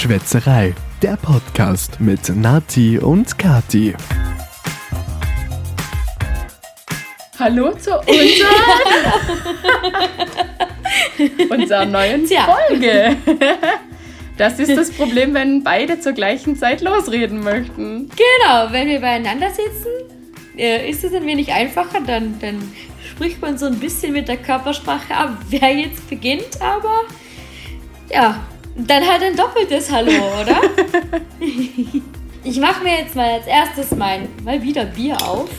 Schwätzerei, der Podcast mit Nati und Kati. Hallo zu unserer, unserer neuen Tja. Folge. Das ist das Problem, wenn beide zur gleichen Zeit losreden möchten. Genau, wenn wir beieinander sitzen, äh, ist es ein wenig einfacher, dann, dann spricht man so ein bisschen mit der Körpersprache ab, wer jetzt beginnt, aber ja, dann halt ein doppeltes Hallo, oder? ich mache mir jetzt mal als erstes mein, mal wieder Bier auf.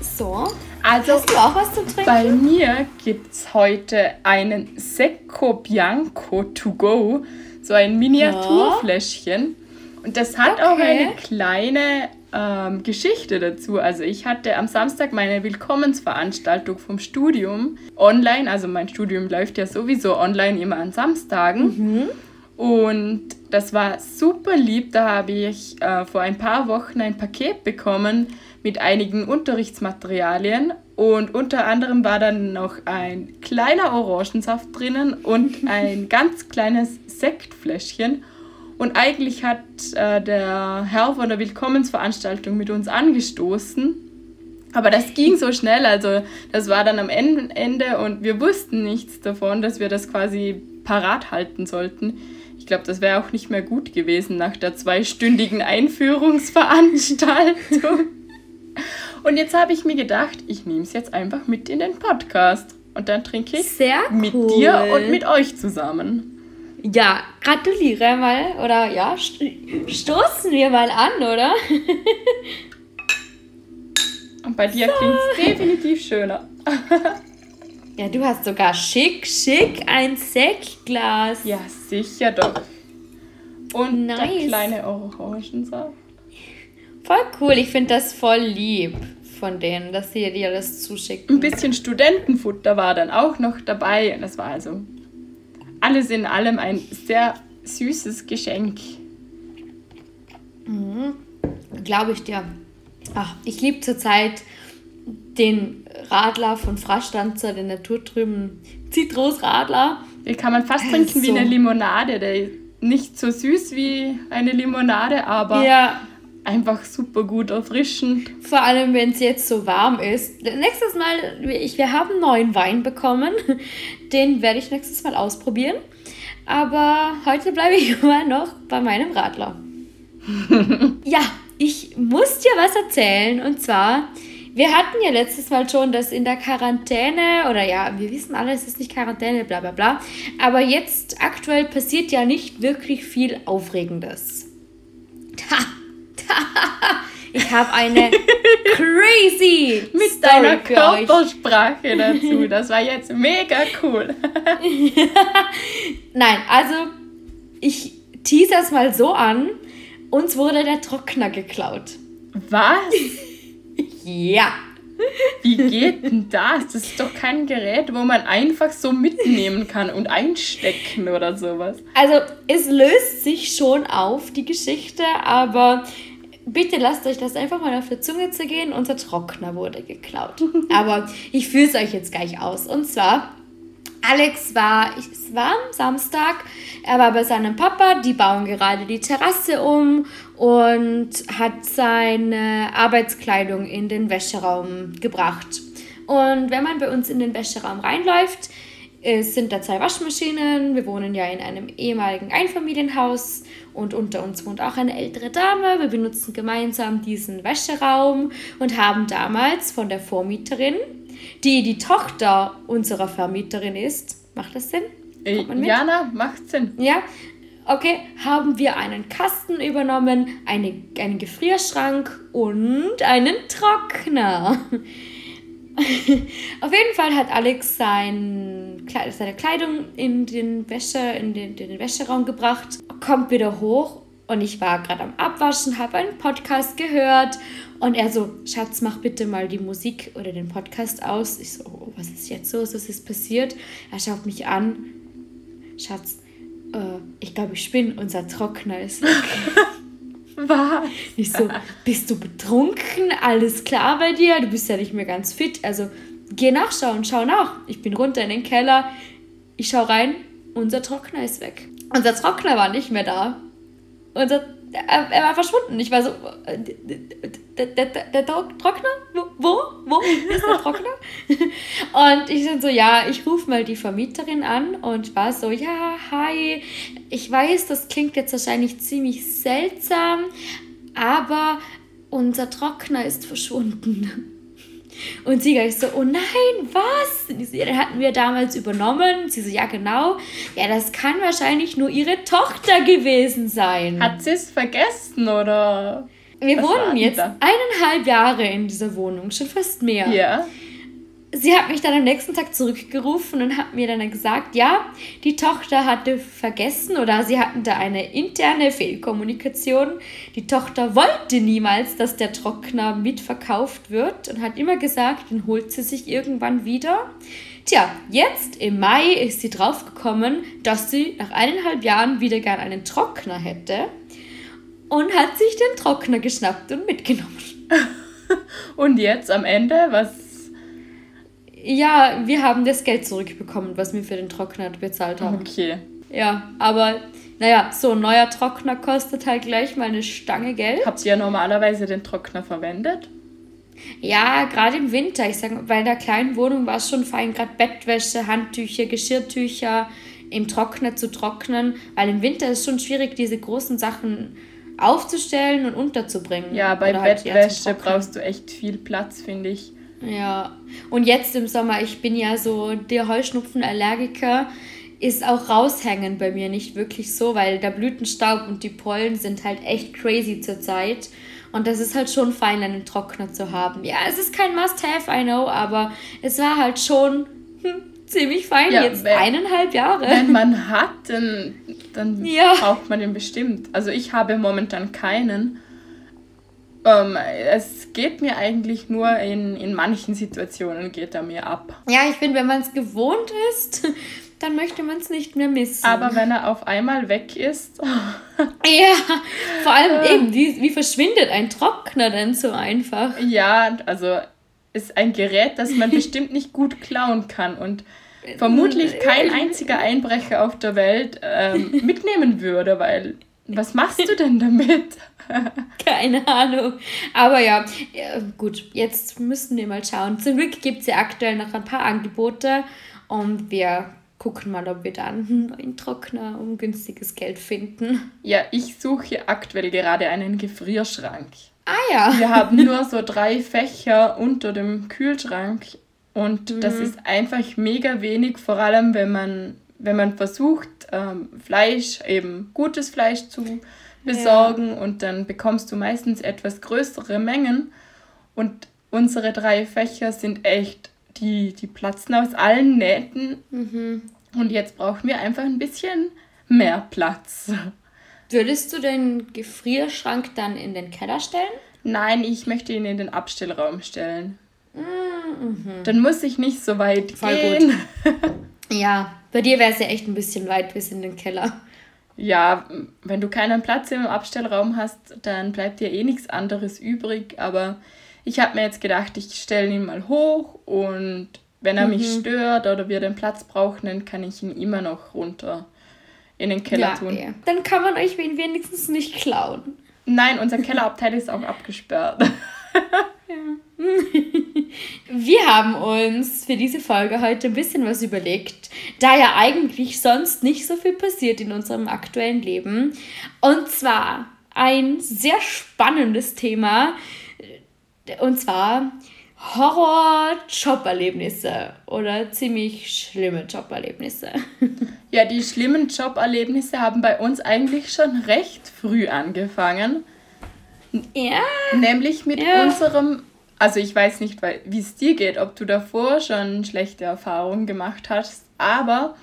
So, Also hast du auch was zum Trinken? bei mir gibt es heute einen Secco Bianco to go, so ein Miniaturfläschchen. Und das hat auch Okay. eine kleine ähm, Geschichte dazu. Also ich hatte am Samstag meine Willkommensveranstaltung vom Studium online. Also mein Studium läuft ja sowieso online immer an Samstagen. Und das war super lieb. Da habe ich äh, vor ein paar Wochen ein Paket bekommen mit einigen Unterrichtsmaterialien. Und unter anderem war dann noch ein kleiner Orangensaft drinnen und ein ganz kleines Sektfläschchen. Und eigentlich hat äh, der Herr von der Willkommensveranstaltung mit uns angestoßen. Aber das ging so schnell, also das war dann am En- Ende und wir wussten nichts davon, dass wir das quasi parat halten sollten. Ich glaube, das wäre auch nicht mehr gut gewesen nach der zweistündigen Einführungsveranstaltung. Und jetzt habe ich mir gedacht, ich nehme es jetzt einfach mit in den Podcast. Und dann trinke ich Sehr mit cool. dir und mit euch zusammen. Ja, gratuliere mal, oder ja, st stoßen wir mal an, oder? Und bei dir klingt es definitiv schöner. Ja, du hast sogar schick, schick ein Sektglas. Ja, sicher doch. Und der Nice. kleine Orangensaft. Voll cool, ich finde das voll lieb von denen, dass sie dir das Ein zuschicken. bisschen Studentenfutter war dann auch noch dabei. Und das war also alles in allem ein sehr süßes Geschenk. Glaube ich dir. Ach, ich liebe zurzeit den Radler von Frastanzer, den naturtrüben Zitrusradler. Den kann man fast trinken wie so. eine Limonade. Der ist nicht so süß wie eine Limonade, aber Ja, einfach super gut erfrischend. vor allem wenn es jetzt so warm ist. Nächstes Mal, ich, wir haben neuen Wein bekommen. Den werde ich nächstes Mal ausprobieren. Aber heute bleibe ich immer noch bei meinem Radler. ja, ich muss dir was erzählen. Und zwar, wir hatten ja letztes Mal schon, dass in der Quarantäne, oder ja, wir wissen alle, es ist nicht Quarantäne, bla bla bla. Aber jetzt aktuell passiert ja nicht wirklich viel Aufregendes. Ha, ich habe eine crazy Mit Story deiner. Körpersprache dazu. Das war jetzt mega cool. Nein, also ich tease es mal so an. Uns wurde der Trockner geklaut. Was? Ja. Wie geht denn das? Das ist doch kein Gerät, wo man einfach so mitnehmen kann und einstecken oder sowas. Also es löst sich schon auf, die Geschichte, aber bitte lasst euch das einfach mal auf der Zunge zergehen. Unser Trockner wurde geklaut. aber ich führe es euch jetzt gleich aus. Und zwar, Alex war, es war am Samstag, er war bei seinem Papa, die bauen gerade die Terrasse um und hat seine Arbeitskleidung in den Wäscheraum gebracht. Und wenn man bei uns in den Wäscheraum reinläuft, es sind da zwei Waschmaschinen. Wir wohnen ja in einem ehemaligen Einfamilienhaus und unter uns wohnt auch eine ältere Dame. Wir benutzen gemeinsam diesen Wäscheraum und haben damals von der Vormieterin, die die Tochter unserer Vermieterin ist, macht das Sinn? Äh? Jana, macht Sinn. Ja, okay, haben wir einen Kasten übernommen, eine, einen Gefrierschrank und einen Trockner. Auf jeden Fall hat Alex sein, seine Kleidung in den, Wäsche, in, den, in den Wäscheraum gebracht, kommt wieder hoch und ich war gerade am Abwaschen, habe einen Podcast gehört und er so, Schatz, mach bitte mal die Musik oder den Podcast aus. Ich so, oh, was ist jetzt los? Was ist passiert? Er schaut mich an, Schatz, äh, ich glaube, ich spinne, unser Trockner ist weg. Was? Ich so, bist du betrunken? Alles klar bei dir? Du bist ja nicht mehr ganz fit. Also geh nachschauen, schau nach. Ich bin runter in den Keller. Ich schau rein, unser Trockner ist weg. Unser Trockner war nicht mehr da. Unser, er, er war verschwunden. Ich war so, äh, der, der, der, der Trockner? Wo? Wo ist der Trockner? und ich dann so, ja, ich rufe mal die Vermieterin an und war so, ja, hi, ich weiß, das klingt jetzt wahrscheinlich ziemlich seltsam, aber unser Trockner ist verschwunden. Und sie gleich so, oh nein, was? Den hatten wir damals übernommen. Sie so, ja genau. Ja, das kann wahrscheinlich nur ihre Tochter gewesen sein. Hat sie es vergessen oder? Wir wohnen jetzt da? eineinhalb Jahre in dieser Wohnung, schon fast mehr. Ja sie hat mich dann am nächsten Tag zurückgerufen und hat mir dann gesagt, ja, die Tochter hatte vergessen oder sie hatten da eine interne Fehlkommunikation. Die Tochter wollte niemals, dass der Trockner mitverkauft wird und hat immer gesagt, den holt sie sich irgendwann wieder. Tja, jetzt im Mai ist sie draufgekommen, dass sie nach eineinhalb Jahren wieder gern einen Trockner hätte und hat sich den Trockner geschnappt und mitgenommen. und jetzt am Ende, was ja, wir haben das Geld zurückbekommen, was wir für den Trockner bezahlt haben. Okay. Ja, aber naja, so ein neuer Trockner kostet halt gleich mal eine Stange Geld. Habt ihr normalerweise den Trockner verwendet? Ja, gerade im Winter. Ich sage, bei der kleinen Wohnung war es schon fein, gerade Bettwäsche, Handtücher, Geschirrtücher im Trockner zu trocknen, weil im Winter ist es schon schwierig, diese großen Sachen aufzustellen und unterzubringen. Ja, bei halt Bettwäsche brauchst du echt viel Platz, finde ich. Ja, und jetzt im Sommer, ich bin ja so der Heuschnupfenallergiker, ist auch raushängen bei mir nicht wirklich so, weil der Blütenstaub und die Pollen sind halt echt crazy zurzeit. Und das ist halt schon fein, einen Trockner zu haben. Ja, es ist kein Must-Have, I know, aber es war halt schon hm, ziemlich fein. Ja, jetzt wenn, eineinhalb Jahre. Wenn man hat, dann, dann ja. braucht man den bestimmt. Also ich habe momentan keinen. Ähm, es geht mir eigentlich nur in, in manchen Situationen geht er mir ab. Ja, ich finde, wenn man es gewohnt ist, dann möchte man es nicht mehr missen. Aber wenn er auf einmal weg ist. ja, vor allem eben, wie, wie verschwindet ein Trockner denn so einfach? Ja, also ist ein Gerät, das man bestimmt nicht gut klauen kann und vermutlich kein einziger Einbrecher auf der Welt ähm, mitnehmen würde, weil was machst du denn damit? Keine Ahnung. Aber ja, gut, jetzt müssen wir mal schauen. Zum Glück gibt es ja aktuell noch ein paar Angebote und wir gucken mal, ob wir dann einen neuen Trockner um günstiges Geld finden. Ja, ich suche aktuell gerade einen Gefrierschrank. Ah ja. Wir haben nur so drei Fächer unter dem Kühlschrank und mhm. das ist einfach mega wenig, vor allem wenn man, wenn man versucht, ähm, Fleisch, eben gutes Fleisch zu besorgen ja. und dann bekommst du meistens etwas größere Mengen. Und unsere drei Fächer sind echt, die, die platzen aus allen Nähten. Mhm. Und jetzt brauchen wir einfach ein bisschen mehr Platz. Würdest du den Gefrierschrank dann in den Keller stellen? Nein, ich möchte ihn in den Abstellraum stellen. Mhm. Dann muss ich nicht so weit Voll gehen. Gut. ja, bei dir wäre es ja echt ein bisschen weit bis in den Keller ja, wenn du keinen Platz im Abstellraum hast, dann bleibt dir eh nichts anderes übrig. Aber ich habe mir jetzt gedacht, ich stelle ihn mal hoch und wenn er mhm. mich stört oder wir den Platz brauchen, dann kann ich ihn immer noch runter in den Keller ja, tun. Ja. Dann kann man euch wenigstens nicht klauen. Nein, unser Kellerabteil ist auch abgesperrt. ja. Wir haben uns für diese Folge heute ein bisschen was überlegt, da ja eigentlich sonst nicht so viel passiert in unserem aktuellen Leben. Und zwar ein sehr spannendes Thema, und zwar Horror-Joberlebnisse oder ziemlich schlimme Joberlebnisse. Ja, die schlimmen Joberlebnisse haben bei uns eigentlich schon recht früh angefangen. Ja. Nämlich mit ja. unserem also ich weiß nicht, wie es dir geht, ob du davor schon schlechte Erfahrungen gemacht hast, aber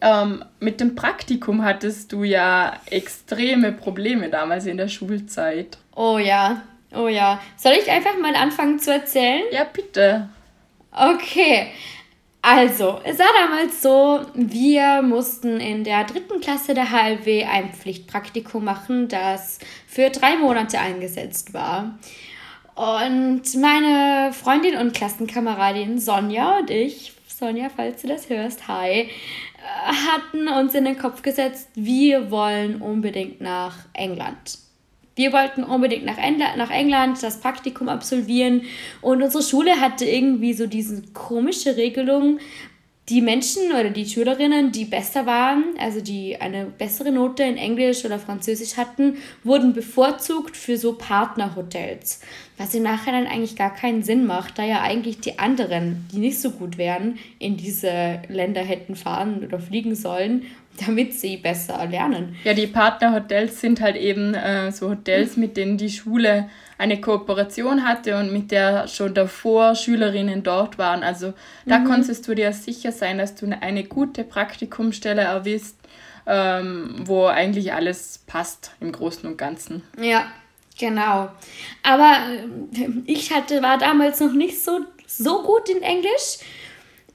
ähm, mit dem Praktikum hattest du ja extreme Probleme damals in der Schulzeit. Oh ja, oh ja. Soll ich einfach mal anfangen zu erzählen? Ja, bitte. Okay. Also, es war damals so, wir mussten in der dritten Klasse der HLW ein Pflichtpraktikum machen, das für drei Monate eingesetzt war. Und meine Freundin und Klassenkameradin Sonja und ich, Sonja, falls du das hörst, hi, äh, hatten uns in den Kopf gesetzt, wir wollen unbedingt nach England. Wir wollten unbedingt nach, England, nach England das Praktikum absolvieren und unsere Schule hatte irgendwie so diese komische Regelung, die Menschen oder die Schülerinnen, die besser waren, also die eine bessere Note in Englisch oder Französisch hatten, wurden bevorzugt für so Partnerhotels. Was im Nachhinein eigentlich gar keinen Sinn macht, da ja eigentlich die anderen, die nicht so gut wären, in diese Länder hätten fahren oder fliegen sollen, damit sie besser lernen. Ja, die Partnerhotels sind halt eben äh, so Hotels, mit denen die Schule eine Kooperation hatte und mit der schon davor Schülerinnen dort waren. Also da mhm. konntest du dir sicher sein, dass du eine gute Praktikumstelle erwisst, ähm, wo eigentlich alles passt im Großen und Ganzen. Ja, genau. Aber äh, ich hatte, war damals noch nicht so, so gut in Englisch.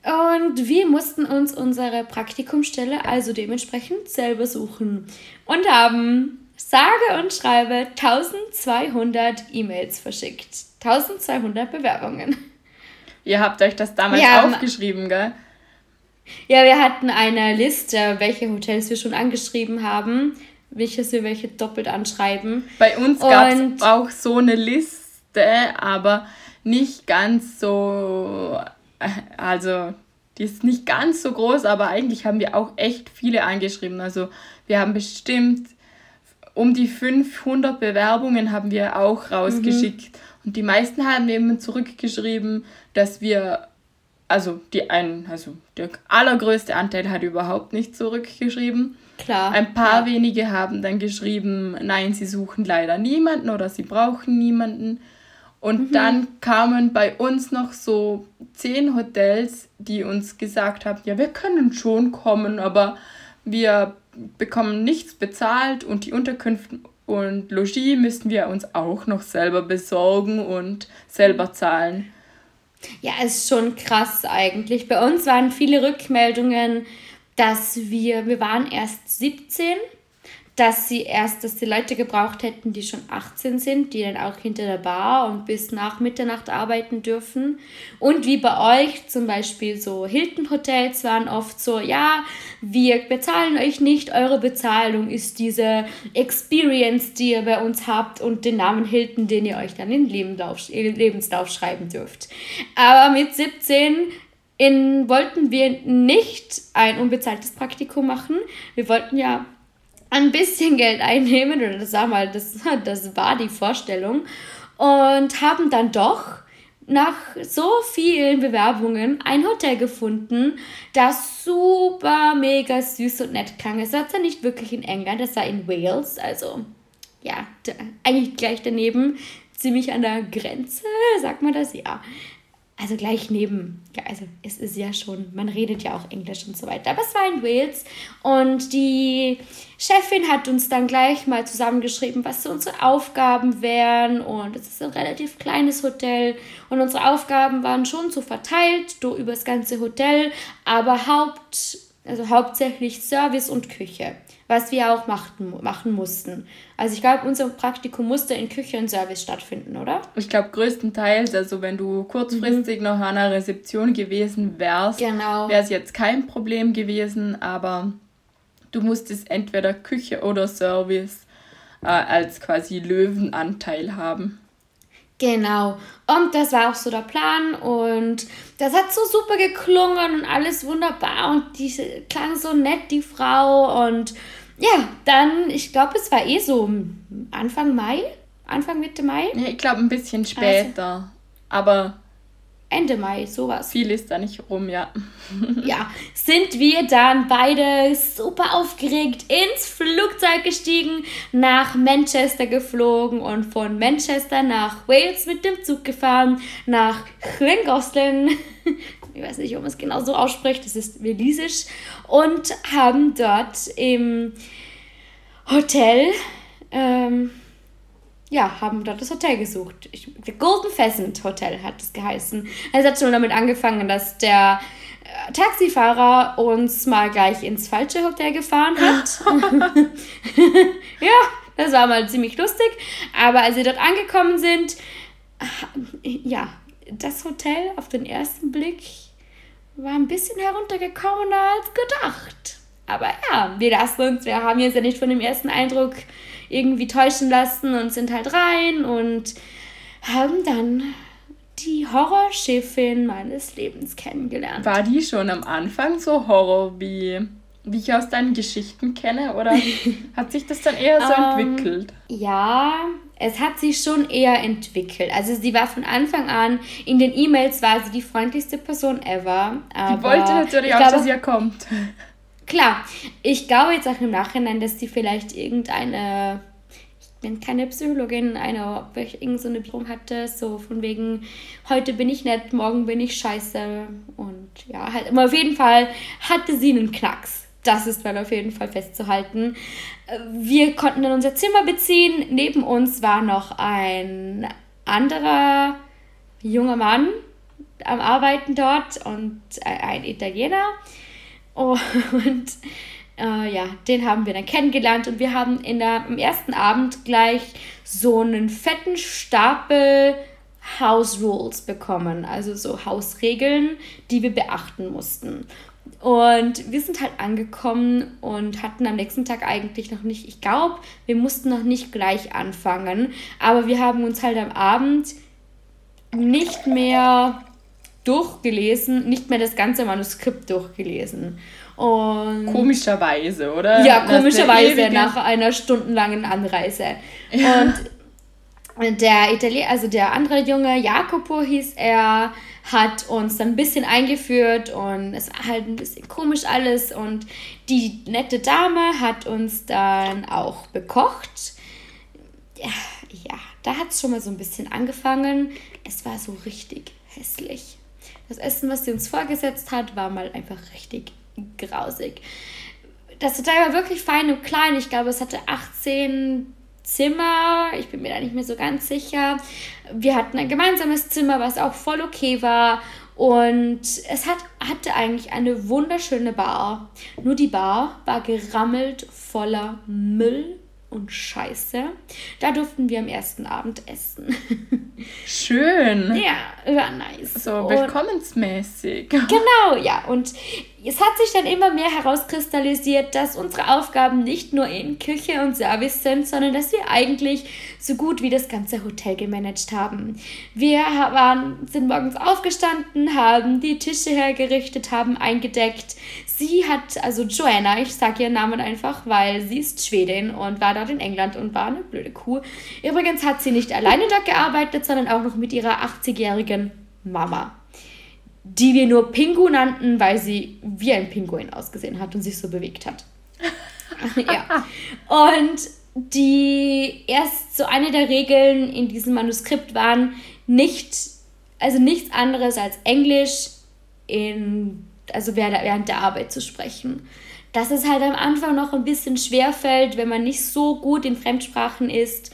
Und wir mussten uns unsere Praktikumstelle also dementsprechend selber suchen und haben sage und schreibe 1200 E-Mails verschickt. 1200 Bewerbungen. Ihr habt euch das damals ja, aufgeschrieben, gell? Ja, wir hatten eine Liste, welche Hotels wir schon angeschrieben haben, welches wir welche doppelt anschreiben. Bei uns gab es auch so eine Liste, aber nicht ganz so, also die ist nicht ganz so groß, aber eigentlich haben wir auch echt viele angeschrieben. Also wir haben bestimmt um die 500 Bewerbungen haben wir auch rausgeschickt. Mhm. Und die meisten haben eben zurückgeschrieben, dass wir, also die ein, also der allergrößte Anteil hat überhaupt nicht zurückgeschrieben. Klar. Ein paar ja. wenige haben dann geschrieben, nein, sie suchen leider niemanden oder sie brauchen niemanden. Und mhm. dann kamen bei uns noch so zehn Hotels, die uns gesagt haben, ja, wir können schon kommen, aber wir bekommen nichts bezahlt und die Unterkünfte und Logis müssen wir uns auch noch selber besorgen und selber zahlen. Ja, ist schon krass eigentlich. Bei uns waren viele Rückmeldungen, dass wir, wir waren erst 17 dass sie erst, dass die Leute gebraucht hätten, die schon 18 sind, die dann auch hinter der Bar und bis nach Mitternacht arbeiten dürfen. Und wie bei euch zum Beispiel so Hilton Hotels waren oft so, ja, wir bezahlen euch nicht, eure Bezahlung ist diese Experience, die ihr bei uns habt und den Namen Hilton, den ihr euch dann in Lebenslauf, Lebenslauf schreiben dürft. Aber mit 17 in, wollten wir nicht ein unbezahltes Praktikum machen. Wir wollten ja ein bisschen Geld einnehmen, oder sag mal, das, das war die Vorstellung, und haben dann doch nach so vielen Bewerbungen ein Hotel gefunden, das super mega süß und nett klang. Es war zwar nicht wirklich in England, es war in Wales, also ja, eigentlich gleich daneben, ziemlich an der Grenze, sagt man das? Ja also gleich neben, ja, also es ist ja schon, man redet ja auch Englisch und so weiter. Aber es war in Wales und die Chefin hat uns dann gleich mal zusammengeschrieben, was so unsere Aufgaben wären. Und es ist ein relativ kleines Hotel und unsere Aufgaben waren schon so verteilt über das ganze Hotel, aber Haupt, also hauptsächlich Service und Küche was wir auch machten, machen mussten. Also ich glaube, unser Praktikum musste in Küche und Service stattfinden, oder? Ich glaube größtenteils, also wenn du kurzfristig mhm. noch an einer Rezeption gewesen wärst, genau. wäre es jetzt kein Problem gewesen, aber du musstest entweder Küche oder Service äh, als quasi Löwenanteil haben. Genau. Und das war auch so der Plan und das hat so super geklungen und alles wunderbar und die klang so nett, die Frau und ja, dann, ich glaube, es war eh so Anfang Mai, Anfang Mitte Mai. Ja, ich glaube ein bisschen später, also, aber Ende Mai, sowas. Viel ist da nicht rum, ja. ja, sind wir dann beide super aufgeregt ins Flugzeug gestiegen, nach Manchester geflogen und von Manchester nach Wales mit dem Zug gefahren, nach Llangollen ich weiß nicht, ob man es genau so ausspricht, das ist Walisisch, und haben dort im Hotel, ähm, ja, haben dort das Hotel gesucht. Ich, Golden Pheasant Hotel hat es geheißen. Es hat schon damit angefangen, dass der Taxifahrer uns mal gleich ins falsche Hotel gefahren hat. ja, das war mal ziemlich lustig. Aber als wir dort angekommen sind, ja, das Hotel auf den ersten Blick war ein bisschen heruntergekommener als gedacht. Aber ja, wir lassen uns, wir haben jetzt ja nicht von dem ersten Eindruck irgendwie täuschen lassen und sind halt rein und haben dann die Horrorschiffin meines Lebens kennengelernt. War die schon am Anfang so Horror wie, wie ich aus deinen Geschichten kenne? Oder hat sich das dann eher so Ähm, entwickelt? Ja, es hat sich schon eher entwickelt. Also sie war von Anfang an, in den E-Mails war sie die freundlichste Person ever. Die wollte natürlich ich auch, glaube, dass ihr kommt. Klar, ich glaube jetzt auch im Nachhinein, dass sie vielleicht irgendeine, bin keine Psychologin, eine, irgend so Bedrohung hatte, so von wegen, heute bin ich nett, morgen bin ich scheiße. Und ja, halt, aber auf jeden Fall hatte sie einen Knacks. Das ist mal auf jeden Fall festzuhalten. Wir konnten dann unser Zimmer beziehen. Neben uns war noch ein anderer junger Mann am Arbeiten dort und ein Italiener. Und äh, ja, den haben wir dann kennengelernt und wir haben in der, am ersten Abend gleich so einen fetten Stapel House Rules bekommen, also so Hausregeln, die wir beachten mussten. Und wir sind halt angekommen und hatten am nächsten Tag eigentlich noch nicht, ich glaube, wir mussten noch nicht gleich anfangen, aber wir haben uns halt am Abend nicht mehr durchgelesen, nicht mehr das ganze Manuskript durchgelesen. Und Komischerweise, oder? ja, eine komischerweise nach einer stundenlangen Anreise. Und der Italiener, also der andere Junge, Jacopo hieß er, hat uns dann ein bisschen eingeführt und es war halt ein bisschen komisch alles. Und die nette Dame hat uns dann auch bekocht. Ja, ja da hat es schon mal so ein bisschen angefangen. Es war so richtig hässlich. Das Essen, was sie uns vorgesetzt hat, war mal einfach richtig grausig. Das Hotel war wirklich fein und klein. Ich glaube, es hatte 18 Zimmer. Ich bin mir da nicht mehr so ganz sicher. Wir hatten ein gemeinsames Zimmer, was auch voll okay war. Und es hat, hatte eigentlich eine wunderschöne Bar. Nur die Bar war gerammelt voller Müll und Scheiße. Da durften wir am ersten Abend essen. Schön. ja, war nice. So Und- willkommensmäßig. Genau, ja. Und es hat sich dann immer mehr herauskristallisiert, dass unsere Aufgaben nicht nur in Küche und Service sind, sondern dass wir eigentlich so gut wie das ganze Hotel gemanagt haben. Wir waren, sind morgens aufgestanden, haben die Tische hergerichtet, haben eingedeckt. Sie hat, also Joanna, ich sage ihren Namen einfach, weil sie ist Schwedin und war dort in England und war eine blöde Kuh. Übrigens hat sie nicht alleine dort gearbeitet, sondern auch noch mit ihrer 80-jährigen Mama die wir nur Pingu nannten, weil sie wie ein Pinguin ausgesehen hat und sich so bewegt hat. ja. Und die erst so eine der Regeln in diesem Manuskript waren nicht, also nichts anderes als Englisch in, also während der Arbeit zu sprechen. Dass es halt am Anfang noch ein bisschen schwer fällt, wenn man nicht so gut in Fremdsprachen ist.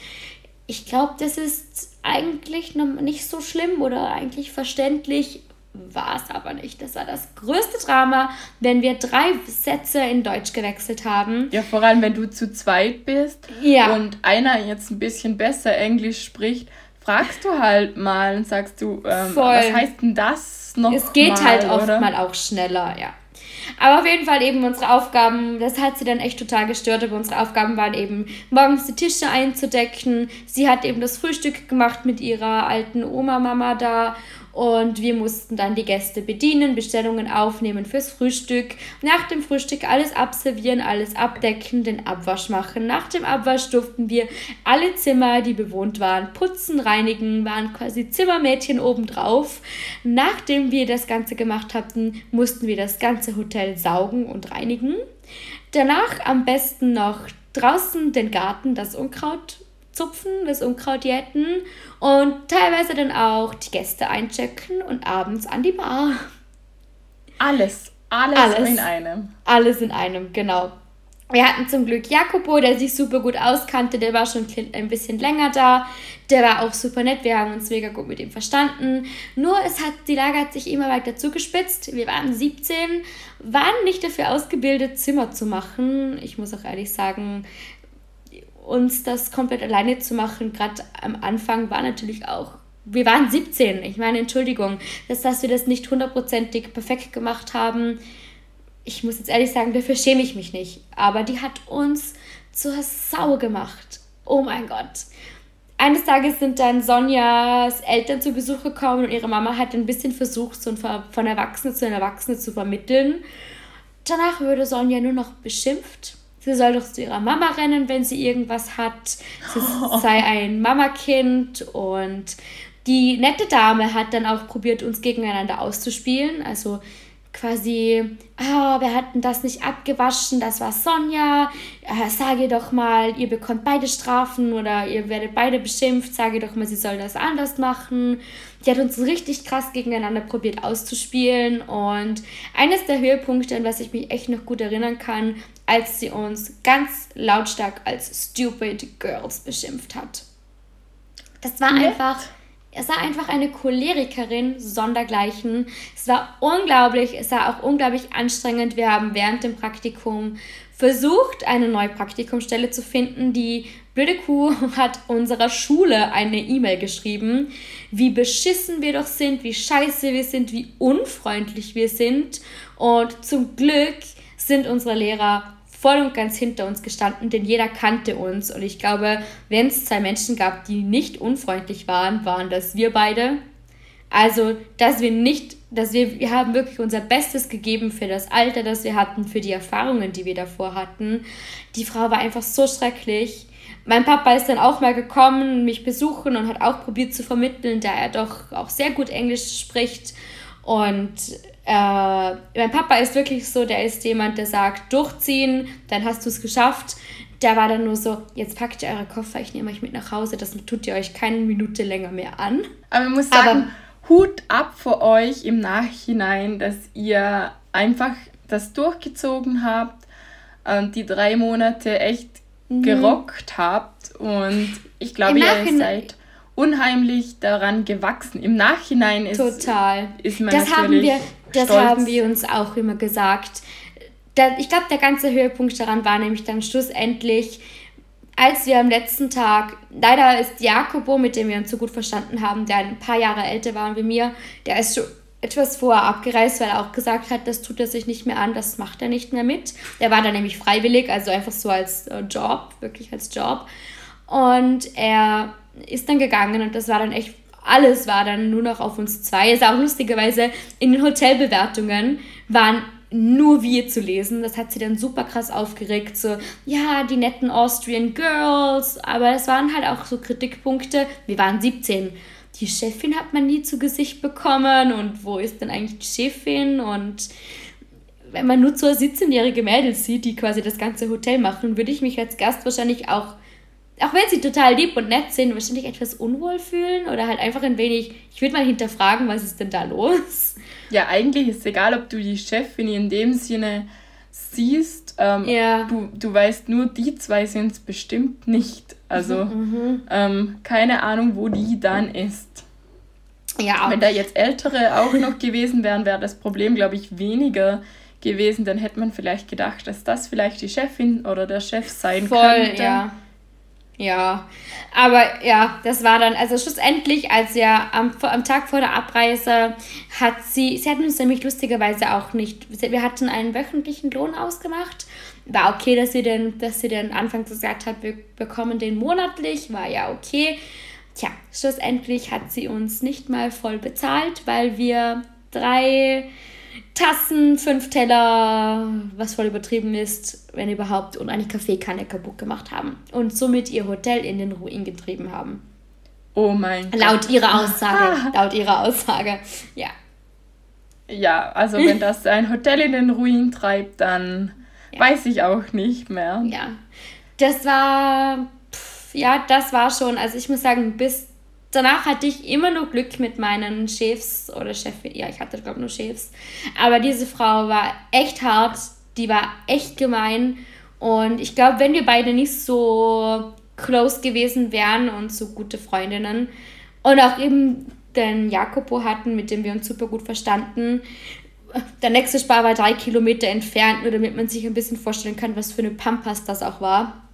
Ich glaube, das ist eigentlich noch nicht so schlimm oder eigentlich verständlich, war es aber nicht. Das war das größte Drama, wenn wir drei Sätze in Deutsch gewechselt haben. Ja, vor allem, wenn du zu zweit bist Ja. und einer jetzt ein bisschen besser Englisch spricht, fragst du halt mal und sagst du, ähm, was heißt denn das noch Es geht mal, halt oft oder? mal auch schneller, ja. Aber auf jeden Fall eben unsere Aufgaben, das hat sie dann echt total gestört, aber unsere Aufgaben waren eben, morgens die Tische einzudecken. Sie hat eben das Frühstück gemacht mit ihrer alten Oma-Mama da und wir mussten dann die Gäste bedienen, Bestellungen aufnehmen fürs Frühstück. Nach dem Frühstück alles abservieren, alles abdecken, den Abwasch machen. Nach dem Abwasch durften wir alle Zimmer, die bewohnt waren, putzen, reinigen, waren quasi Zimmermädchen obendrauf. Nachdem wir das Ganze gemacht hatten, mussten wir das ganze Hotel saugen und reinigen. Danach am besten noch draußen den Garten, das Unkraut zupfen, das Unkraut jäten und teilweise dann auch die Gäste einchecken und abends an die Bar. Alles, alles, Alles. in einem. Alles in einem, genau. Wir hatten zum Glück Jacopo, der sich super gut auskannte, der war schon ein bisschen länger da. Der war auch super nett, wir haben uns mega gut mit ihm verstanden. Nur es hat, die Lage hat sich immer weiter zugespitzt. Wir waren 17, waren nicht dafür ausgebildet, Zimmer zu machen. Ich muss auch ehrlich sagen, uns das komplett alleine zu machen, gerade am Anfang, war natürlich auch wir waren 17. Ich meine, Entschuldigung, dass, dass wir das nicht hundertprozentig perfekt gemacht haben. Ich muss jetzt ehrlich sagen, dafür schäme ich mich nicht. Aber die hat uns zur Sau gemacht. Oh mein Gott. Eines Tages sind dann Sonjas Eltern zu Besuch gekommen und ihre Mama hat ein bisschen versucht, so von Erwachsene zu einer Erwachsene zu vermitteln. Danach würde Sonja nur noch beschimpft. Sie soll doch zu ihrer Mama rennen, wenn sie irgendwas hat. Sie sei ein Mamakind und die nette Dame hat dann auch probiert, uns gegeneinander auszuspielen. Also quasi, ah, wir hatten das nicht abgewaschen, das war Sonja, äh, sage doch mal, ihr bekommt beide Strafen oder ihr werdet beide beschimpft, sage doch mal, sie soll das anders machen. Die hat uns richtig krass gegeneinander probiert auszuspielen und eines der Höhepunkte, an was ich mich echt noch gut erinnern kann, als sie uns ganz lautstark als Stupid Girls beschimpft hat. Das war einfach es war einfach eine Cholerikerin sondergleichen. Es war unglaublich, es war auch unglaublich anstrengend. Wir haben während dem Praktikum versucht, eine neue Praktikumsstelle zu finden. Die blöde Kuh hat unserer Schule eine E-Mail geschrieben, wie beschissen wir doch sind, wie scheiße wir sind, wie unfreundlich wir sind. Und zum Glück sind unsere Lehrer voll und ganz hinter uns gestanden, denn jeder kannte uns. Und ich glaube, wenn es zwei Menschen gab, die nicht unfreundlich waren, waren das wir beide. Also, dass wir nicht, dass wir, wir haben wirklich unser Bestes gegeben für das Alter, das wir hatten, für die Erfahrungen, die wir davor hatten. Die Frau war einfach so schrecklich. Mein Papa ist dann auch mal gekommen, mich besuchen und hat auch probiert zu vermitteln, da er doch auch sehr gut Englisch spricht. Und äh, mein Papa ist wirklich so, der ist jemand, der sagt, durchziehen, dann hast du es geschafft. Der war dann nur so, jetzt packt ihr eure Koffer, ich nehme euch mit nach Hause, das tut ihr euch keine Minute länger mehr an. Aber ich muss sagen, Aber, Hut ab vor euch im Nachhinein, dass ihr einfach das durchgezogen habt und die drei Monate echt mhm. gerockt habt. Und ich glaube, ihr seid unheimlich daran gewachsen. Im Nachhinein ist, Total. ist man das haben wir, Das stolz. haben wir uns auch immer gesagt. Ich glaube, der ganze Höhepunkt daran war nämlich dann schlussendlich, als wir am letzten Tag, leider ist Jakobo, mit dem wir uns so gut verstanden haben, der ein paar Jahre älter war wie mir, der ist schon etwas vorher abgereist, weil er auch gesagt hat, das tut er sich nicht mehr an, das macht er nicht mehr mit. Der war dann nämlich freiwillig, also einfach so als äh, Job, wirklich als Job. Und er ist dann gegangen und das war dann echt, alles war dann nur noch auf uns zwei. Ist auch lustigerweise in den Hotelbewertungen waren nur wir zu lesen. Das hat sie dann super krass aufgeregt. So, ja, die netten Austrian Girls. Aber es waren halt auch so Kritikpunkte. Wir waren 17. Die Chefin hat man nie zu Gesicht bekommen. Und wo ist denn eigentlich die Chefin? Und wenn man nur so 17-jährige Mädels sieht, die quasi das ganze Hotel machen, würde ich mich als Gast wahrscheinlich auch auch wenn sie total lieb und nett sind, wahrscheinlich etwas unwohl fühlen oder halt einfach ein wenig, ich würde mal hinterfragen, was ist denn da los? Ja, eigentlich ist es egal, ob du die Chefin in dem Sinne siehst. Ähm, ja. du, du weißt nur, die zwei sind es bestimmt nicht. Also mhm, mhm, ähm, keine Ahnung, wo die dann ist. Ja. Wenn da jetzt Ältere auch noch gewesen wären, wäre das Problem, glaube ich, weniger gewesen. Dann hätte man vielleicht gedacht, dass das vielleicht die Chefin oder der Chef sein Voll, könnte. Ja. Ja, aber ja, das war dann, also schlussendlich, als ja am, am Tag vor der Abreise hat sie, sie hat uns nämlich lustigerweise auch nicht, wir hatten einen wöchentlichen Lohn ausgemacht. War okay, dass sie den, dass sie den anfangs gesagt hat, wir bekommen den monatlich, war ja okay. Tja, schlussendlich hat sie uns nicht mal voll bezahlt, weil wir drei Tassen, fünf Teller, was voll übertrieben ist, wenn überhaupt, und eine Kaffeekanne kaputt gemacht haben und somit ihr Hotel in den Ruin getrieben haben. Oh mein Gott. Laut ihrer Aussage. laut ihrer Aussage, ja. Ja, also wenn das ein Hotel in den Ruin treibt, dann ja. weiß ich auch nicht mehr. Ja, das war, pff, ja, das war schon, also ich muss sagen, bis danach hatte ich immer nur Glück mit meinen Chefs oder Chefin. Ja, ich hatte, glaube ich, nur Chefs. Aber diese Frau war echt hart. Die war echt gemein. Und ich glaube, wenn wir beide nicht so close gewesen wären und so gute Freundinnen und auch eben den Jakobo hatten, mit dem wir uns super gut verstanden. Der nächste Spar war drei Kilometer entfernt, nur damit man sich ein bisschen vorstellen kann, was für eine Pampas das auch war.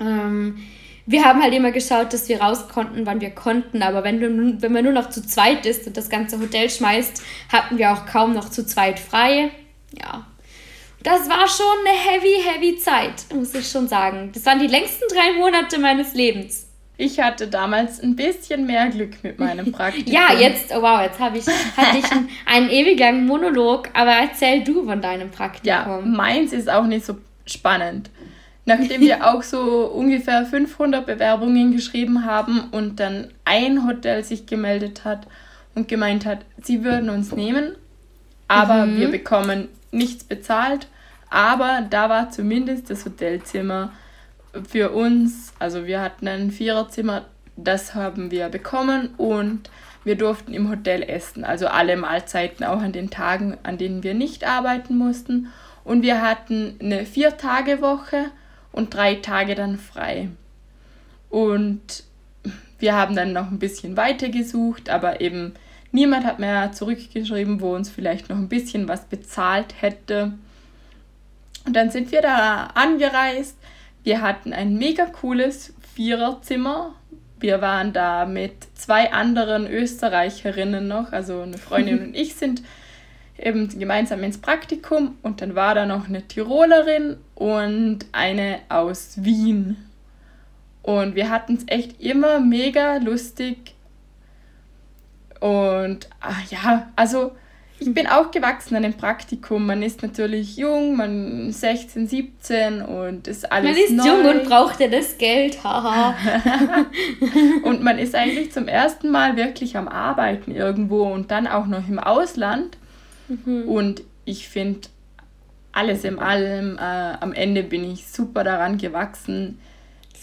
Ähm, wir haben halt immer geschaut, dass wir raus konnten, wann wir konnten. Aber wenn, du, wenn man nur noch zu zweit ist und das ganze Hotel schmeißt, hatten wir auch kaum noch zu zweit frei. Ja. Das war schon eine heavy, heavy Zeit, muss ich schon sagen. Das waren die längsten drei Monate meines Lebens. Ich hatte damals ein bisschen mehr Glück mit meinem Praktikum. ja, jetzt, oh wow, jetzt habe ich, hatte ich einen, einen ewig langen Monolog, aber erzähl du von deinem Praktikum. Ja, meins ist auch nicht so spannend. Nachdem wir auch so ungefähr 500 Bewerbungen geschrieben haben und dann ein Hotel sich gemeldet hat und gemeint hat, sie würden uns nehmen, aber mhm. wir bekommen nichts bezahlt. Aber da war zumindest das Hotelzimmer für uns, also wir hatten ein Viererzimmer, das haben wir bekommen und wir durften im Hotel essen, also alle Mahlzeiten auch an den Tagen, an denen wir nicht arbeiten mussten. Und wir hatten eine Vier-Tage-Woche und drei Tage dann frei. Und wir haben dann noch ein bisschen weiter gesucht, aber eben niemand hat mehr zurückgeschrieben, wo uns vielleicht noch ein bisschen was bezahlt hätte. Und dann sind wir da angereist. Wir hatten ein mega cooles Viererzimmer. Wir waren da mit zwei anderen Österreicherinnen noch, also eine Freundin und ich sind eben gemeinsam ins Praktikum und dann war da noch eine Tirolerin und eine aus Wien. Und wir hatten es echt immer mega lustig. Und ach ja, also ich bin auch gewachsen an dem Praktikum. Man ist natürlich jung, man ist 16, 17 und ist alles Man ist neu. jung und braucht ja das Geld, haha. und man ist eigentlich zum ersten Mal wirklich am Arbeiten irgendwo und dann auch noch im Ausland. Mhm. Und ich finde, alles in allem, äh, am Ende bin ich super daran gewachsen.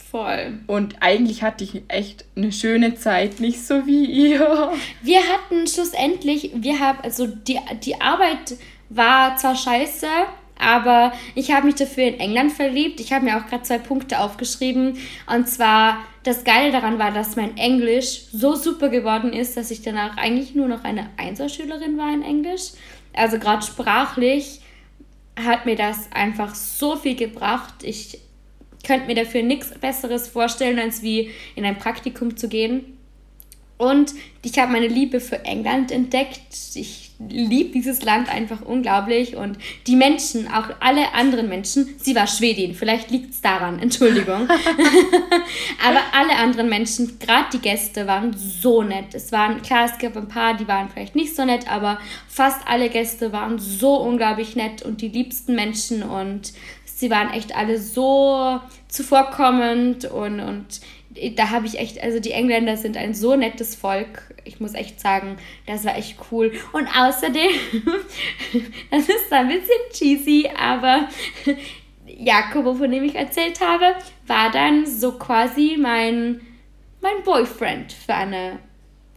Voll. Und eigentlich hatte ich echt eine schöne Zeit, nicht so wie ihr. Wir hatten schlussendlich, wir haben, also die, die Arbeit war zwar scheiße, aber ich habe mich dafür in England verliebt. Ich habe mir auch gerade zwei Punkte aufgeschrieben. Und zwar, das Geile daran war, dass mein Englisch so super geworden ist, dass ich danach eigentlich nur noch eine Einserschülerin war in Englisch. Also gerade sprachlich hat mir das einfach so viel gebracht. Ich könnte mir dafür nichts Besseres vorstellen, als wie in ein Praktikum zu gehen. Und ich habe meine Liebe für England entdeckt. Ich liebe dieses Land einfach unglaublich. Und die Menschen, auch alle anderen Menschen, sie war Schwedin, vielleicht liegt es daran, Entschuldigung. Aber alle anderen Menschen, gerade die Gäste, waren so nett. Es waren, klar, es gab ein paar, die waren vielleicht nicht so nett, aber fast alle Gäste waren so unglaublich nett und die liebsten Menschen. Und sie waren echt alle so zuvorkommend und, und da habe ich echt, also die Engländer sind ein so nettes Volk. Ich muss echt sagen, das war echt cool. Und außerdem, das ist ein bisschen cheesy, aber Jakobo, von dem ich erzählt habe, war dann so quasi mein, mein Boyfriend für eine,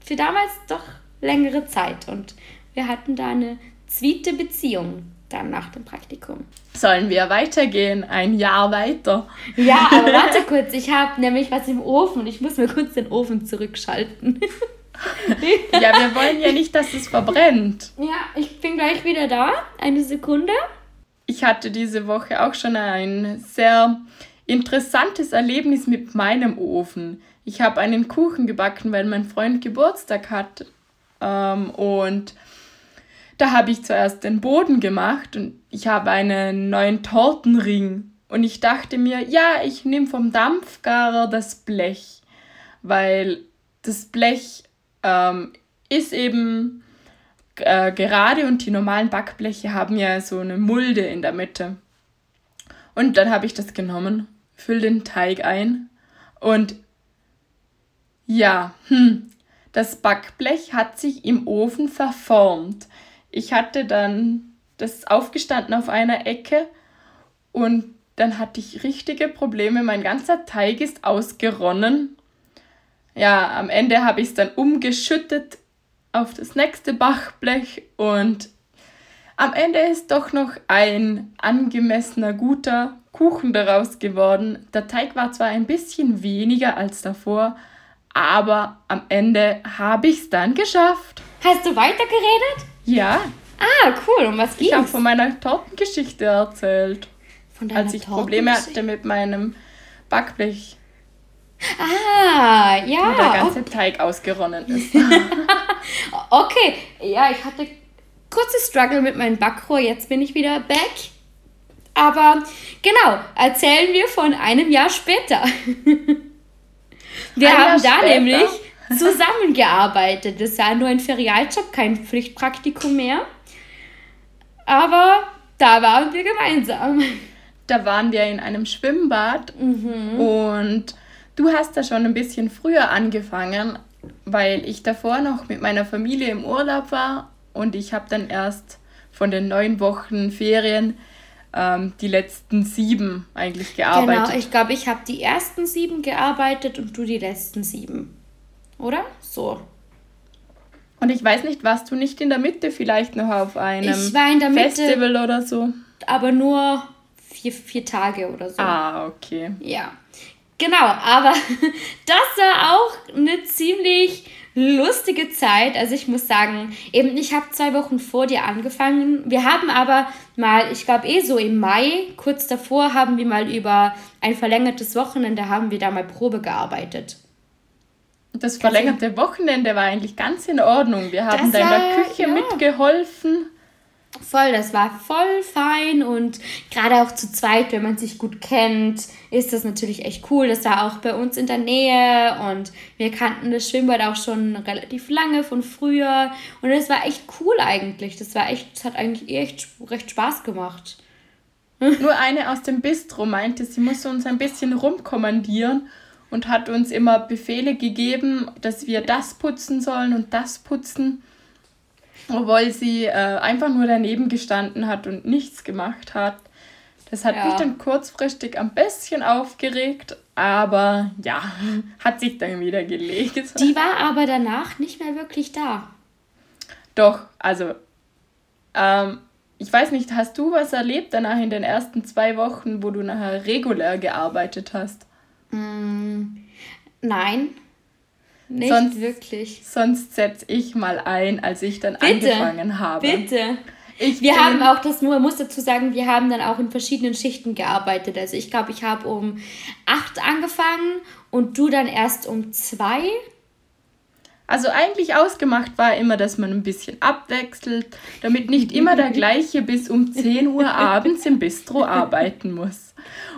für damals doch längere Zeit. Und wir hatten da eine zwiete Beziehung dann nach dem Praktikum. Sollen wir weitergehen? Ein Jahr weiter. Ja, aber warte kurz, ich habe nämlich was im Ofen und ich muss mir kurz den Ofen zurückschalten. ja, wir wollen ja nicht, dass es verbrennt. Ja, ich bin gleich wieder da. Eine Sekunde. Ich hatte diese Woche auch schon ein sehr interessantes Erlebnis mit meinem Ofen. Ich habe einen Kuchen gebacken, weil mein Freund Geburtstag hat. Ähm, und da habe ich zuerst den Boden gemacht und ich habe einen neuen Tortenring. Und ich dachte mir, ja, ich nehme vom Dampfgarer das Blech, weil das Blech ähm, ist eben äh, gerade und die normalen Backbleche haben ja so eine Mulde in der Mitte. Und dann habe ich das genommen, fülle den Teig ein und ja, hm, das Backblech hat sich im Ofen verformt ich hatte dann das aufgestanden auf einer Ecke und dann hatte ich richtige Probleme. Mein ganzer Teig ist ausgeronnen. Ja, am Ende habe ich es dann umgeschüttet auf das nächste Bachblech und am Ende ist doch noch ein angemessener, guter Kuchen daraus geworden. Der Teig war zwar ein bisschen weniger als davor, aber am Ende habe ich es dann geschafft. Hast du weitergeredet? Ja. Ah, cool. Und was ging's? Ich habe von meiner Tortengeschichte erzählt. Von deiner Als ich Probleme hatte mit meinem Backblech. Ah, ja. Wo der ganze okay. Teig ausgeronnen ist. okay, ja, ich hatte kurze Struggle mit meinem Backrohr. Jetzt bin ich wieder back. Aber genau, erzählen wir von einem Jahr später. wir ein haben da später. nämlich zusammengearbeitet. Das war nur ein Ferialjob, kein Pflichtpraktikum mehr. Aber da waren wir gemeinsam. Da waren wir in einem Schwimmbad mhm. und du hast da schon ein bisschen früher angefangen, weil ich davor noch mit meiner Familie im Urlaub war und ich habe dann erst von den neun Wochen Ferien ähm, die letzten sieben eigentlich gearbeitet. Genau, ich glaube, ich habe die ersten sieben gearbeitet und du die letzten sieben. Oder? So. Und ich weiß nicht, warst du nicht in der Mitte vielleicht noch auf einem Festival oder so? Aber nur vier, vier Tage oder so. Ah, okay. Ja. Genau, aber das war auch eine ziemlich lustige Zeit. Also ich muss sagen, eben ich habe zwei Wochen vor dir angefangen. Wir haben aber mal, ich glaube eh so im Mai, kurz davor, haben wir mal über ein verlängertes Wochenende, haben wir da mal Probe gearbeitet. Das verlängerte Wochenende war eigentlich ganz in Ordnung. Wir haben da in der Küche ja. mitgeholfen. Voll, das war voll fein und gerade auch zu zweit, wenn man sich gut kennt, ist das natürlich echt cool. Das war auch bei uns in der Nähe und wir kannten das Schwimmbad auch schon relativ lange von früher und es war echt cool eigentlich. Das war echt, das hat eigentlich echt recht Spaß gemacht. Nur eine aus dem Bistro meinte, sie muss uns ein bisschen rumkommandieren und hat uns immer Befehle gegeben, dass wir das putzen sollen und das putzen obwohl sie äh, einfach nur daneben gestanden hat und nichts gemacht hat. Das hat ja. mich dann kurzfristig ein bisschen aufgeregt, aber ja, hat sich dann wieder gelegt. Die war aber danach nicht mehr wirklich da. Doch, also, ähm, ich weiß nicht, hast du was erlebt danach in den ersten zwei Wochen, wo du nachher regulär gearbeitet hast? Mm, nein, nicht sonst, wirklich. Sonst setze ich mal ein, als ich dann bitte, angefangen habe. Bitte. Ich wir haben auch das, man muss dazu sagen, wir haben dann auch in verschiedenen Schichten gearbeitet. Also ich glaube, ich habe um acht angefangen und du dann erst um zwei. Also eigentlich ausgemacht war immer, dass man ein bisschen abwechselt, damit nicht immer der gleiche bis um 10 Uhr abends im Bistro arbeiten muss.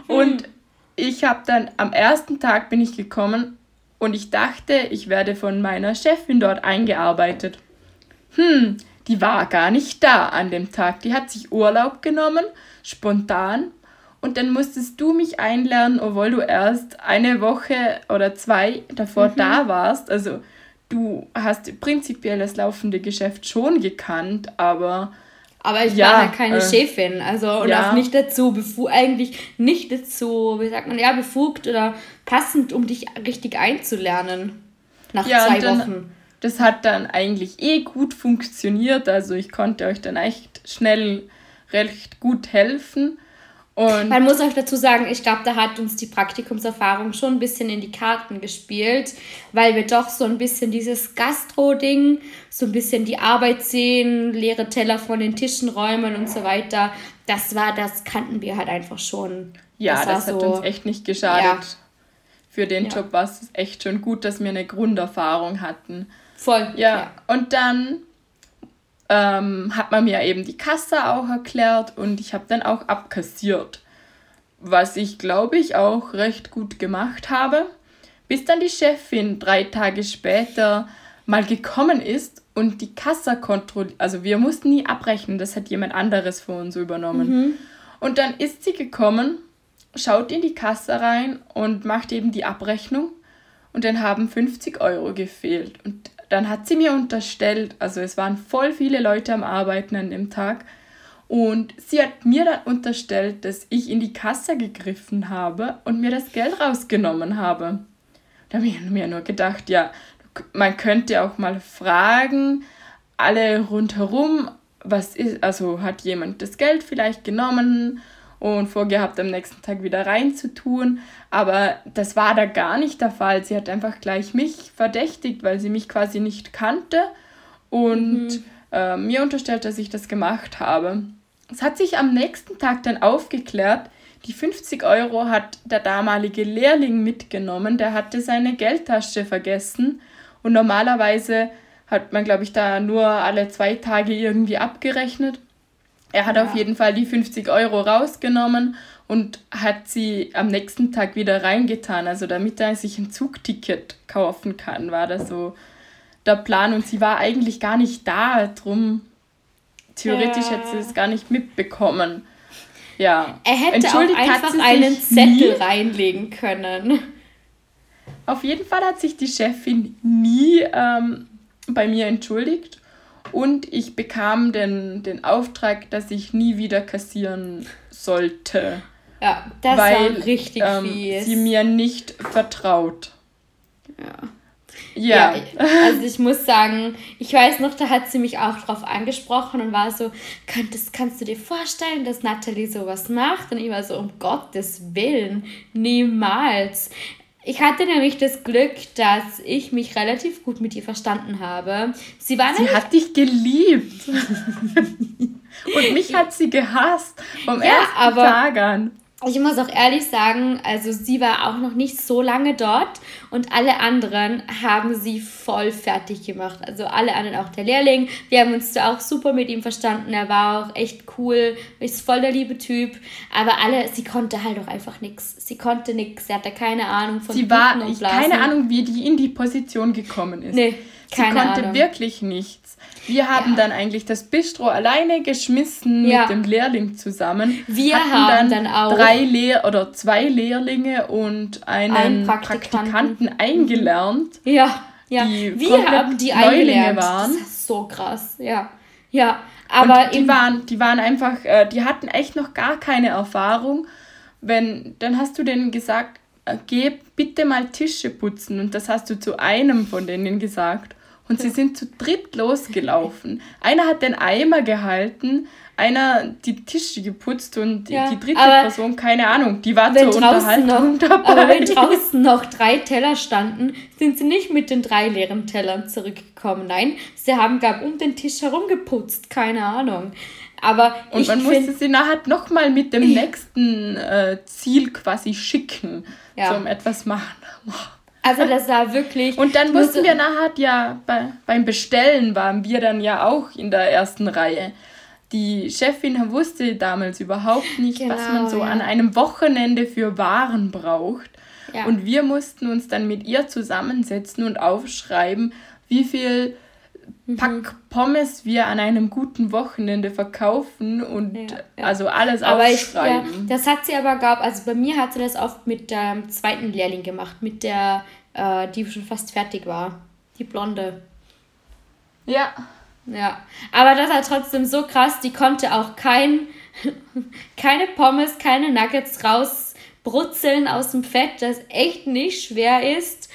Und ich habe dann am ersten Tag bin ich gekommen und ich dachte, ich werde von meiner Chefin dort eingearbeitet. Hm, die war gar nicht da an dem Tag. Die hat sich Urlaub genommen, spontan. Und dann musstest du mich einlernen, obwohl du erst eine Woche oder zwei davor mhm. da warst. Also du hast prinzipiell das laufende Geschäft schon gekannt, aber aber ich ja, war halt keine äh, Chefin, also und ja. auch nicht dazu befugt, eigentlich nicht dazu, wie sagt man, ja, befugt oder passend, um dich richtig einzulernen. Nach ja, zwei dann, Wochen. Das hat dann eigentlich eh gut funktioniert, also ich konnte euch dann echt schnell recht gut helfen. Und Man muss auch dazu sagen, ich glaube, da hat uns die Praktikumserfahrung schon ein bisschen in die Karten gespielt, weil wir doch so ein bisschen dieses Gastro-Ding, so ein bisschen die Arbeit sehen, leere Teller von den Tischen räumen und so weiter. Das war, das kannten wir halt einfach schon. Ja, das, das hat so, uns echt nicht geschadet. Ja. Für den ja. Job war es echt schon gut, dass wir eine Grunderfahrung hatten. Voll. Ja, ja. und dann ähm, hat man mir eben die Kasse auch erklärt und ich habe dann auch abkassiert. Was ich glaube ich auch recht gut gemacht habe. Bis dann die Chefin drei Tage später mal gekommen ist und die Kasse kontrolliert. Also wir mussten nie abrechnen, das hat jemand anderes für uns übernommen. Mhm. Und dann ist sie gekommen, schaut in die Kasse rein und macht eben die Abrechnung. Und dann haben 50 Euro gefehlt. Und dann hat sie mir unterstellt, also es waren voll viele Leute am Arbeiten an dem Tag, und sie hat mir dann unterstellt, dass ich in die Kasse gegriffen habe und mir das Geld rausgenommen habe. Da habe ich mir nur gedacht, ja, man könnte auch mal fragen, alle rundherum, was ist, also hat jemand das Geld vielleicht genommen und vorgehabt, am nächsten Tag wieder reinzutun. Aber das war da gar nicht der Fall. Sie hat einfach gleich mich verdächtigt, weil sie mich quasi nicht kannte und mhm. äh, mir unterstellt, dass ich das gemacht habe. Es hat sich am nächsten Tag dann aufgeklärt, die 50 Euro hat der damalige Lehrling mitgenommen, der hatte seine Geldtasche vergessen und normalerweise hat man, glaube ich, da nur alle zwei Tage irgendwie abgerechnet. Er hat ja. auf jeden Fall die 50 Euro rausgenommen und hat sie am nächsten Tag wieder reingetan. Also damit er sich ein Zugticket kaufen kann, war das so der Plan. Und sie war eigentlich gar nicht da, drum theoretisch ja. hätte sie es gar nicht mitbekommen. Ja. Er hätte auch einfach einen Zettel nie. reinlegen können. Auf jeden Fall hat sich die Chefin nie ähm, bei mir entschuldigt und ich bekam den, den Auftrag, dass ich nie wieder kassieren sollte. Ja, das weil, war richtig ähm, fies. sie mir nicht vertraut. Ja. Ja. ja. Also ich muss sagen, ich weiß noch, da hat sie mich auch drauf angesprochen und war so, könntest, kannst du dir vorstellen, dass Natalie sowas macht? Und ich war so, um Gottes Willen, niemals. Ich hatte nämlich das Glück, dass ich mich relativ gut mit ihr verstanden habe. Sie, war sie hat dich geliebt. und mich hat sie gehasst vom ja, ersten aber, Tag an ich muss auch ehrlich sagen, also sie war auch noch nicht so lange dort und alle anderen haben sie voll fertig gemacht. Also alle anderen, auch der Lehrling. Wir haben uns da auch super mit ihm verstanden. Er war auch echt cool, ist voll der liebe Typ. Aber alle, sie konnte halt auch einfach nichts. Sie konnte nichts. Sie hatte keine Ahnung von Sie war, keine Ahnung, wie die in die Position gekommen ist. Nee, keine sie konnte Ahnung. wirklich nichts. Wir haben ja. dann eigentlich das Bistro alleine geschmissen ja. mit dem Lehrling zusammen. Wir haben dann, dann, auch drei Lehr oder zwei Lehrlinge und einen ein Praktikanten. Praktikanten. eingelernt. Ja, ja. Die wir haben die Neulinge waren. Das ist so krass, ja. Ja, aber und die waren, die waren einfach, äh, die hatten echt noch gar keine Erfahrung. Wenn, dann hast du denen gesagt, äh, geh bitte mal Tische putzen und das hast du zu einem von denen gesagt. Und sie sind zu dritt losgelaufen. Einer hat den Eimer gehalten, einer die Tische geputzt und ja, die dritte Person, keine Ahnung, die war zur Unterhaltung noch, dabei. Aber wenn draußen noch drei Teller standen, sind sie nicht mit den drei leeren Tellern zurückgekommen. Nein, sie haben gar um den Tisch herum geputzt, keine Ahnung. Aber und man musste sie nachher nochmal mit dem nächsten äh, Ziel quasi schicken, ja. zum etwas machen. Also das war wirklich. Und dann mussten wir nachher ja bei, beim Bestellen waren wir dann ja auch in der ersten Reihe. Die Chefin wusste damals überhaupt nicht, genau, was man so ja. an einem Wochenende für Waren braucht. Ja. Und wir mussten uns dann mit ihr zusammensetzen und aufschreiben, wie viel mhm. Pack Pommes wir an einem guten Wochenende verkaufen und ja, ja. also alles aber aufschreiben. Ich, ja, das hat sie aber, gab, also bei mir hat sie das oft mit dem zweiten Lehrling gemacht, mit der äh, die schon fast fertig war. Die blonde. Ja. Ja. Aber das war trotzdem so krass, die konnte auch kein, keine Pommes, keine Nuggets rausbrutzeln aus dem Fett, das echt nicht schwer ist.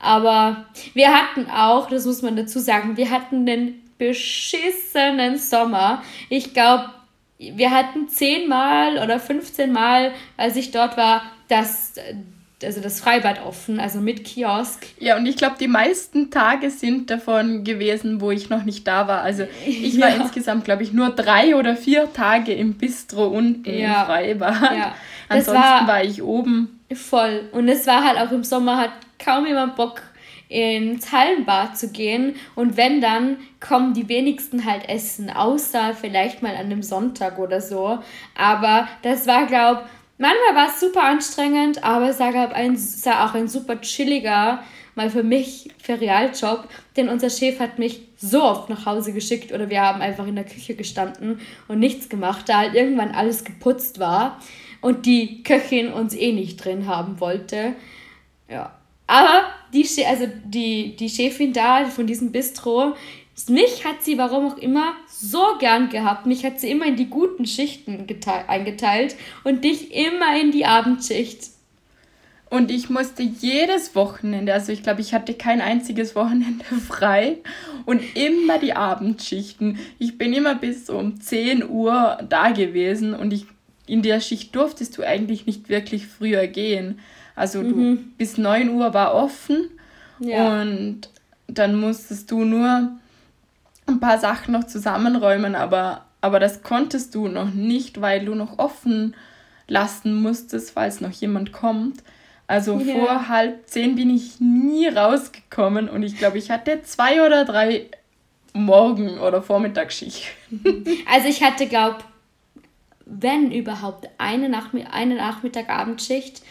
Aber wir hatten auch, das muss man dazu sagen, wir hatten den beschissenen Sommer. Ich glaube, wir hatten zehnmal oder 15 Mal, als ich dort war, dass also das Freibad offen, also mit Kiosk. Ja, und ich glaube, die meisten Tage sind davon gewesen, wo ich noch nicht da war. Also ich war ja. insgesamt, glaube ich, nur drei oder vier Tage im Bistro unten ja. im Freibad. Ja. Ansonsten war, war, ich oben. Voll. Und es war halt auch im Sommer, hat kaum jemand Bock ins Hallenbad zu gehen. Und wenn, dann kommen die wenigsten halt essen, außer vielleicht mal an einem Sonntag oder so. Aber das war, glaube Manchmal war es super anstrengend, aber es war, ein, war auch ein super chilliger, mal für mich, Ferialjob, denn unser Chef hat mich so oft nach Hause geschickt oder wir haben einfach in der Küche gestanden und nichts gemacht, da halt irgendwann alles geputzt war und die Köchin uns eh nicht drin haben wollte. Ja. Aber die, also die, die Chefin da von diesem Bistro, mich hat sie, warum auch immer, so gern gehabt. Mich hat sie immer in die guten Schichten eingeteilt und dich immer in die Abendschicht. Und ich musste jedes Wochenende, also ich glaube, ich hatte kein einziges Wochenende frei und immer die Abendschichten. Ich bin immer bis um 10 Uhr da gewesen und ich, in der Schicht durftest du eigentlich nicht wirklich früher gehen. Also du, mhm. bis 9 Uhr war offen ja. und dann musstest du nur ein paar Sachen noch zusammenräumen, aber, aber das konntest du noch nicht, weil du noch offen lassen musstest, falls noch jemand kommt. Also Ja. vor halb zehn bin ich nie rausgekommen und ich glaube, ich hatte zwei oder drei Morgen- oder Vormittagsschichten. Also ich hatte, glaube wenn überhaupt, eine, Nachmi eine Nachmittag-Abendschicht.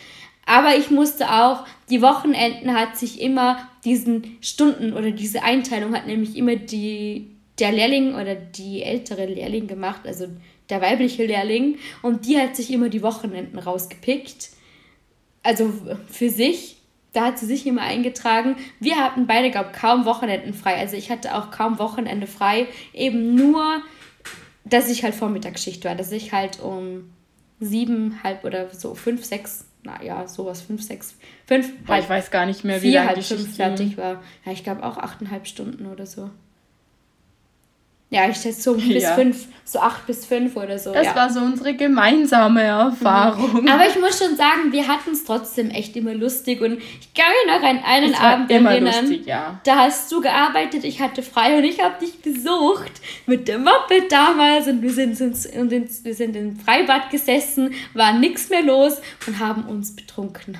Aber ich musste auch, die Wochenenden hat sich immer diesen Stunden oder diese Einteilung hat nämlich immer die, der Lehrling oder die ältere Lehrling gemacht, also der weibliche Lehrling. Und die hat sich immer die Wochenenden rausgepickt. Also für sich. Da hat sie sich immer eingetragen. Wir hatten beide, glaube kaum Wochenenden frei. Also ich hatte auch kaum Wochenende frei. Eben nur dass ich halt Vormittagsschicht war, dass ich halt um sieben, halb oder so fünf, sechs, naja, sowas, fünf, sechs, fünf, Boah, ich weiß gar nicht mehr, wie vier, halb fünf fertig war. Ja, ich glaube auch achteinhalb Stunden oder so. Ja, ich schätze so bis Ja. fünf, so acht bis fünf oder so. Das ja. war so unsere gemeinsame Erfahrung. Aber ich muss schon sagen, wir hatten es trotzdem echt immer lustig und ich kann mich noch an einen Es Abend erinnern. lustig, ja. Da hast du gearbeitet, ich hatte frei und ich habe dich besucht mit dem Moped damals und wir sind, ins, und ins, wir sind im Freibad gesessen, war nichts mehr los und haben uns betrunken.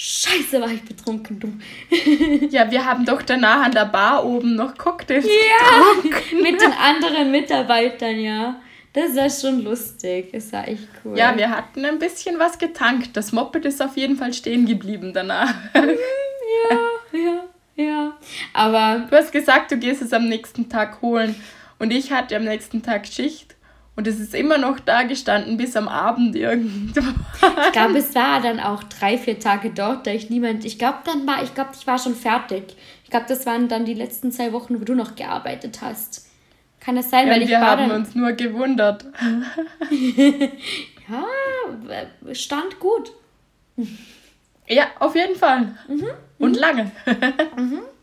Scheiße, war ich betrunken, du. Ja, wir haben doch danach an der Bar oben noch Cocktails Ja, mit den anderen Mitarbeitern, ja. Das war schon lustig. Das war echt cool. Ja, wir hatten ein bisschen was getankt. Das Moped ist auf jeden Fall stehen geblieben danach. ja, ja, ja. Aber Du hast gesagt, du gehst es am nächsten Tag holen. Und ich hatte am nächsten Tag Schicht. Und es ist immer noch da gestanden bis am Abend irgendwo. ich glaube, es war dann auch drei, vier Tage dort, da ich niemand. Ich glaube, dann war, ich glaube, ich war schon fertig. Ich glaube, das waren dann die letzten zwei Wochen, wo du noch gearbeitet hast. Kann das sein? Ja, Weil ich wir war haben dann, uns nur gewundert. Ja, stand gut. Ja, auf jeden Fall. Mhm, Und lange.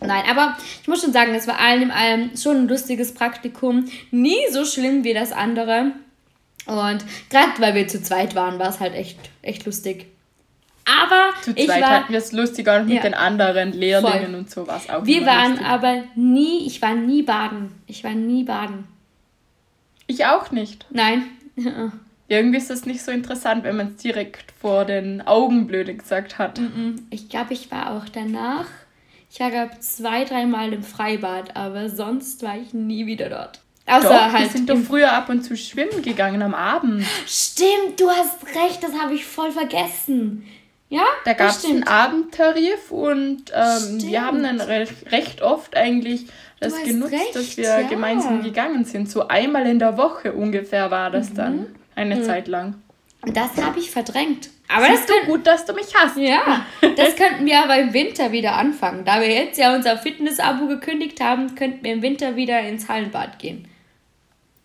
Nein, aber ich muss schon sagen, es war allem in allem schon ein lustiges Praktikum. Nie so schlimm wie das andere. Und gerade weil wir zu zweit waren, war es halt echt, echt lustig. Aber Zu ich zweit war, hatten wir es lustiger und mit Ja. den anderen Lehrlingen Voll. und so war es auch. wir waren lustig. aber nie, ich war nie baden. Ich war nie baden. Ich auch nicht. Nein. Irgendwie ist das nicht so interessant, wenn man es direkt vor den Augen blöde gesagt hat. Ich glaube, ich war auch danach. Ich war, glaube zwei, dreimal im Freibad, aber sonst war ich nie wieder dort. Außer Doch, wir halt. sind doch früher ab und zu schwimmen gegangen am Abend. Stimmt, du hast recht, das habe ich voll vergessen. Ja, Da gab es einen. Abendtarif und ähm, wir haben dann Stimmt. recht, oft eigentlich das genutzt, recht, dass wir ja. gemeinsam gegangen sind. So einmal in der Woche ungefähr war Mhm. das dann. Eine Zeit lang. Das habe ich verdrängt. Aber das Siehst du gut, dass du mich hast. Ja, das könnten wir aber im Winter wieder anfangen. Da wir jetzt ja unser Fitness-Abo gekündigt haben, könnten wir im Winter wieder ins Hallenbad gehen.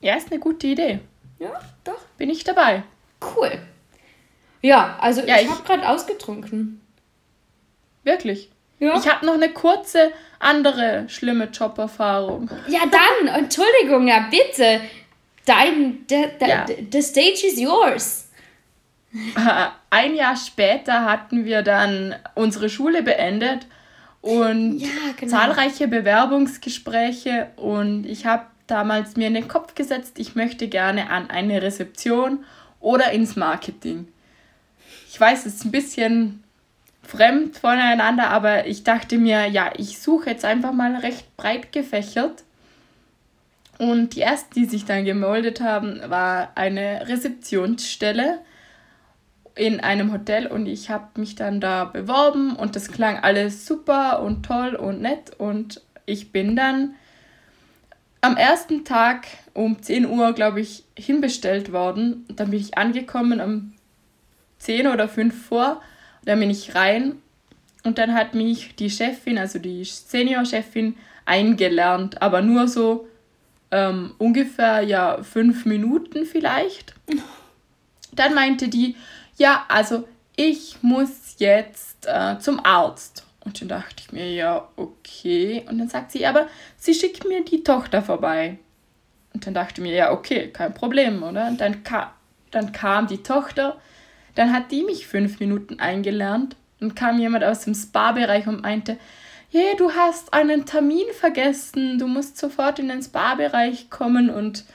Ja, ist eine gute Idee. Ja, doch. Bin ich dabei. Cool. Ja, also Ja, ich, ich- habe gerade ausgetrunken. Wirklich. Ja. Ich habe noch eine kurze andere schlimme Joberfahrung. ja, dann, Entschuldigung, ja, bitte. Dein, the, the, Ja. the stage is yours. Ein Jahr später hatten wir dann unsere Schule beendet und Ja, genau. zahlreiche Bewerbungsgespräche und ich habe damals mir in den Kopf gesetzt, ich möchte gerne an eine Rezeption oder ins Marketing. Ich weiß, es ist ein bisschen fremd voneinander, aber ich dachte mir, ja, ich suche jetzt einfach mal recht breit gefächert. Und die erste, die sich dann gemeldet haben, war eine Rezeptionsstelle in einem Hotel und ich habe mich dann da beworben und das klang alles super und toll und nett und ich bin dann am ersten Tag um 10 Uhr, glaube ich, hinbestellt worden. Dann bin ich angekommen um 10 oder 5 vor. Dann bin ich rein und dann hat mich die Chefin, also die Senior-Chefin, eingelernt, aber nur so ähm, ungefähr ja fünf Minuten vielleicht. Dann meinte die, ja, also ich muss jetzt äh, zum Arzt. Und dann dachte ich mir, ja, okay. Und dann sagt sie, aber sie schickt mir die Tochter vorbei. Und dann dachte ich mir, ja, okay, kein Problem, oder? Und dann, ka dann kam die Tochter, dann hat die mich fünf Minuten eingelernt und kam jemand aus dem Spa-Bereich und meinte, hey, du hast einen Termin vergessen, du musst sofort in den Spa-Bereich kommen und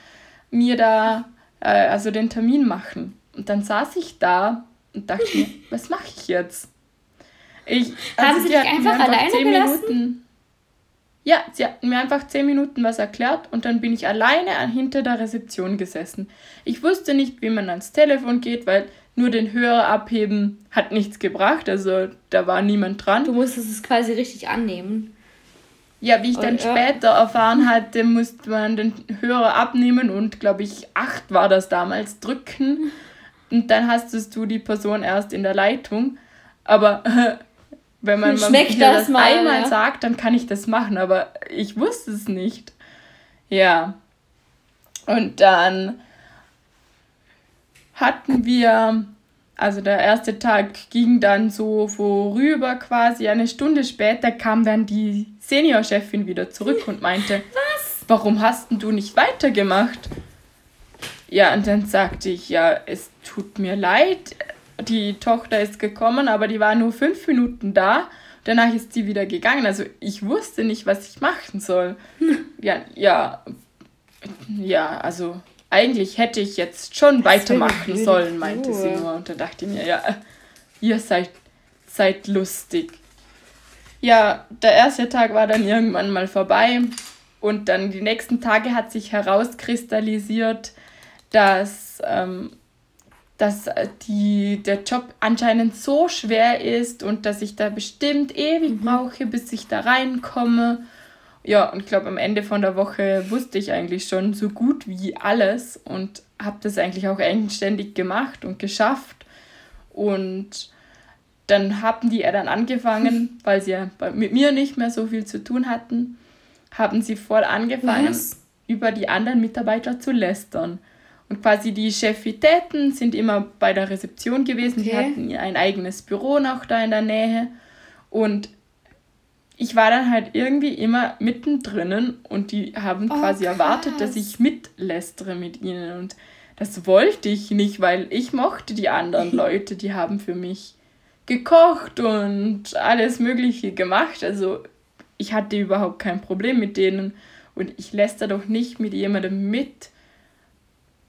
mir da, äh, also den Termin machen. Und dann saß ich da und dachte mir, was mache ich jetzt? Ich, Haben sie dich einfach alleine gelassen? Minuten, ja, sie hatten mir einfach zehn Minuten was erklärt und dann bin ich alleine hinter der Rezeption gesessen. Ich wusste nicht, wie man ans Telefon geht, weil nur den Hörer abheben hat nichts gebracht, also da war niemand dran. Du musstest es quasi richtig annehmen. Ja, wie ich dann Und, ja. später erfahren hatte, musste man den Hörer abnehmen und glaube ich acht war das damals drücken und dann hastest du die Person erst in der Leitung. Aber wenn man Schmeckt mir das mal, einmal ja. sagt, dann kann ich das machen, aber ich wusste es nicht. Ja. Und dann hatten wir, also der erste Tag ging dann so vorüber quasi. Eine Stunde später kam dann die Seniorchefin wieder zurück und meinte, was? Warum hast denn du nicht weitergemacht? Ja, und dann sagte ich, ja, es tut mir leid, die Tochter ist gekommen, aber die war nur fünf Minuten da. Danach ist sie wieder gegangen. Also ich wusste nicht, was ich machen soll. Ja, ja, ja, also eigentlich hätte ich jetzt schon weitermachen blöde sollen, meinte sie nur. Und da dachte ich mir, ja, ihr seid, seid lustig. Ja, der erste Tag war dann irgendwann mal vorbei. Und dann die nächsten Tage hat sich herauskristallisiert, dass, ähm, dass die, der Job anscheinend so schwer ist und dass ich da bestimmt ewig brauche, bis ich da reinkomme. Ja, und ich glaube, am Ende von der Woche wusste ich eigentlich schon so gut wie alles und habe das eigentlich auch eigenständig gemacht und geschafft. Und dann haben die ja dann angefangen, weil sie ja mit mir nicht mehr so viel zu tun hatten, haben sie voll angefangen, Was? über die anderen Mitarbeiter zu lästern. Und quasi die Chefitäten sind immer bei der Rezeption gewesen. Die Okay. hatten ein eigenes Büro noch da in der Nähe. Und ich war dann halt irgendwie immer mittendrin und die haben Oh, quasi erwartet, dass krass. ich mitlästere mit ihnen. Und das wollte ich nicht, weil ich mochte die anderen Leute. Die haben für mich gekocht und alles Mögliche gemacht. Also ich hatte überhaupt kein Problem mit denen. Und ich lästere doch nicht mit jemandem mit.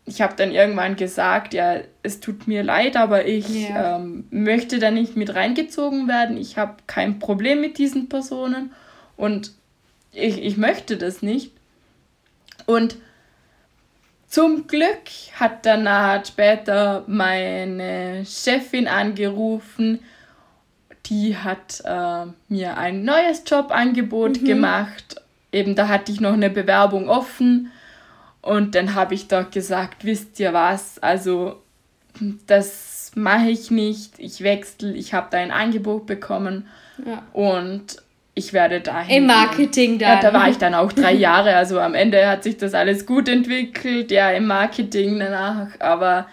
Ich habe dann irgendwann gesagt, ja, es tut mir leid, aber ich Ja. ähm, möchte da nicht mit reingezogen werden. Ich habe kein Problem mit diesen Personen und ich, ich möchte das nicht. Und zum Glück hat danach später meine Chefin angerufen. Die hat äh, mir ein neues Jobangebot gemacht. Eben da hatte ich noch eine Bewerbung offen. Und dann habe ich dort gesagt, wisst ihr was, also das mache ich nicht. Ich wechsle, ich habe da ein Angebot bekommen Ja. und ich werde dahin. Im. Marketing dann. Ja, da war ich dann auch drei Jahre. Also am Ende hat sich das alles gut entwickelt, ja, im Marketing danach. Aber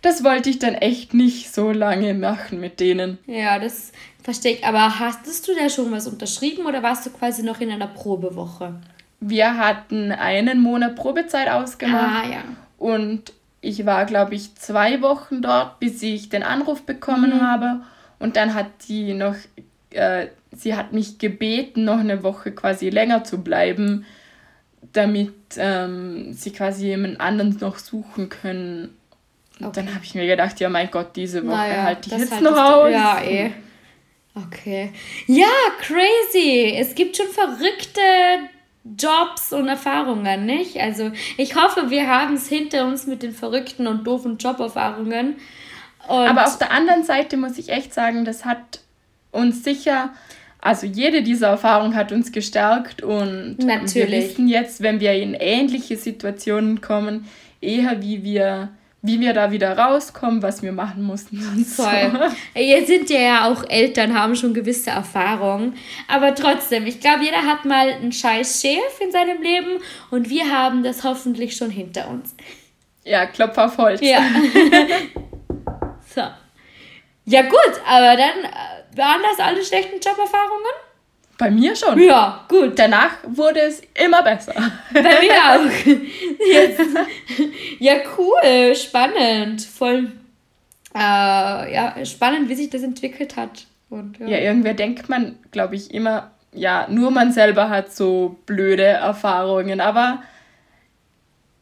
das wollte ich dann echt nicht so lange machen mit denen. Ja, das verstehe ich. Aber hattest du da schon was unterschrieben oder warst du quasi noch in einer Probewoche? Wir hatten einen Monat Probezeit ausgemacht Ah, ja. und ich war, glaube ich, zwei Wochen dort, bis ich den Anruf bekommen Mhm. habe. Und dann hat die noch, äh, sie hat mich gebeten, noch eine Woche quasi länger zu bleiben, damit ähm, sie quasi jemand anderen noch suchen können. Und Okay. dann habe ich mir gedacht, ja mein Gott, diese Woche Naja, halte ich jetzt noch aus. Ja, eh. Okay. Ja, crazy. Es gibt schon verrückte Jobs und Erfahrungen, nicht? Also ich hoffe, wir haben es hinter uns mit den verrückten und doofen Joberfahrungen. Aber auf der anderen Seite muss ich echt sagen, das hat uns sicher, also jede dieser Erfahrungen hat uns gestärkt und wir Natürlich. wissen jetzt, wenn wir in ähnliche Situationen kommen, eher wie wir, wie wir da wieder rauskommen, was wir machen mussten und so. Voll. Ihr sind ja ja auch Eltern, haben schon gewisse Erfahrungen. Aber trotzdem, ich glaube, jeder hat mal einen scheiß Chef in seinem Leben und wir haben das hoffentlich schon hinter uns. Ja, Klopf auf Holz. Ja. so. Ja, gut, aber dann äh, waren das alle schlechten Joberfahrungen? Bei mir schon. Ja, gut. Danach wurde es immer besser. Bei mir auch. Jetzt. Ja, cool, spannend. Voll. Äh, ja, spannend, wie sich das entwickelt hat. Und, Ja, irgendwer denkt man, glaube ich, immer, ja, nur man selber hat so blöde Erfahrungen, aber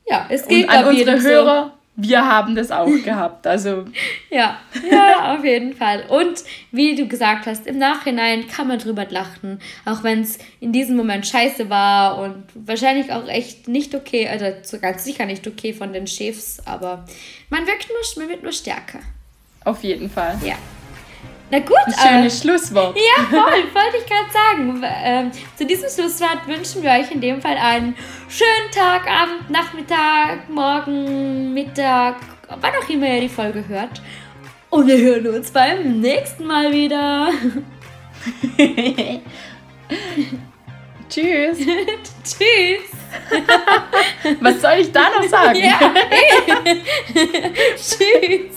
ja, es geht an unsere. Hörer, wir haben das auch gehabt. Also Ja, ja, auf jeden Fall. Und wie du gesagt hast, im Nachhinein kann man drüber lachen, auch wenn es in diesem Moment scheiße war und wahrscheinlich auch echt nicht okay, also so ganz sicher nicht okay von den Chefs, aber man wirkt nur, man wird nur stärker. auf jeden Fall. Ja. Na gut, Ein aber- schönes Schlusswort. Ja, voll, wollte ich gerade sagen. Ähm, zu diesem Schlusswort wünschen wir euch in dem Fall einen schönen Tag, Abend, Nachmittag, Morgen, Mittag, wann auch immer ihr die Folge hört. Und wir hören uns beim nächsten Mal wieder. Tschüss. Tschüss. Was soll ich da noch sagen? Ja, eh. Tschüss.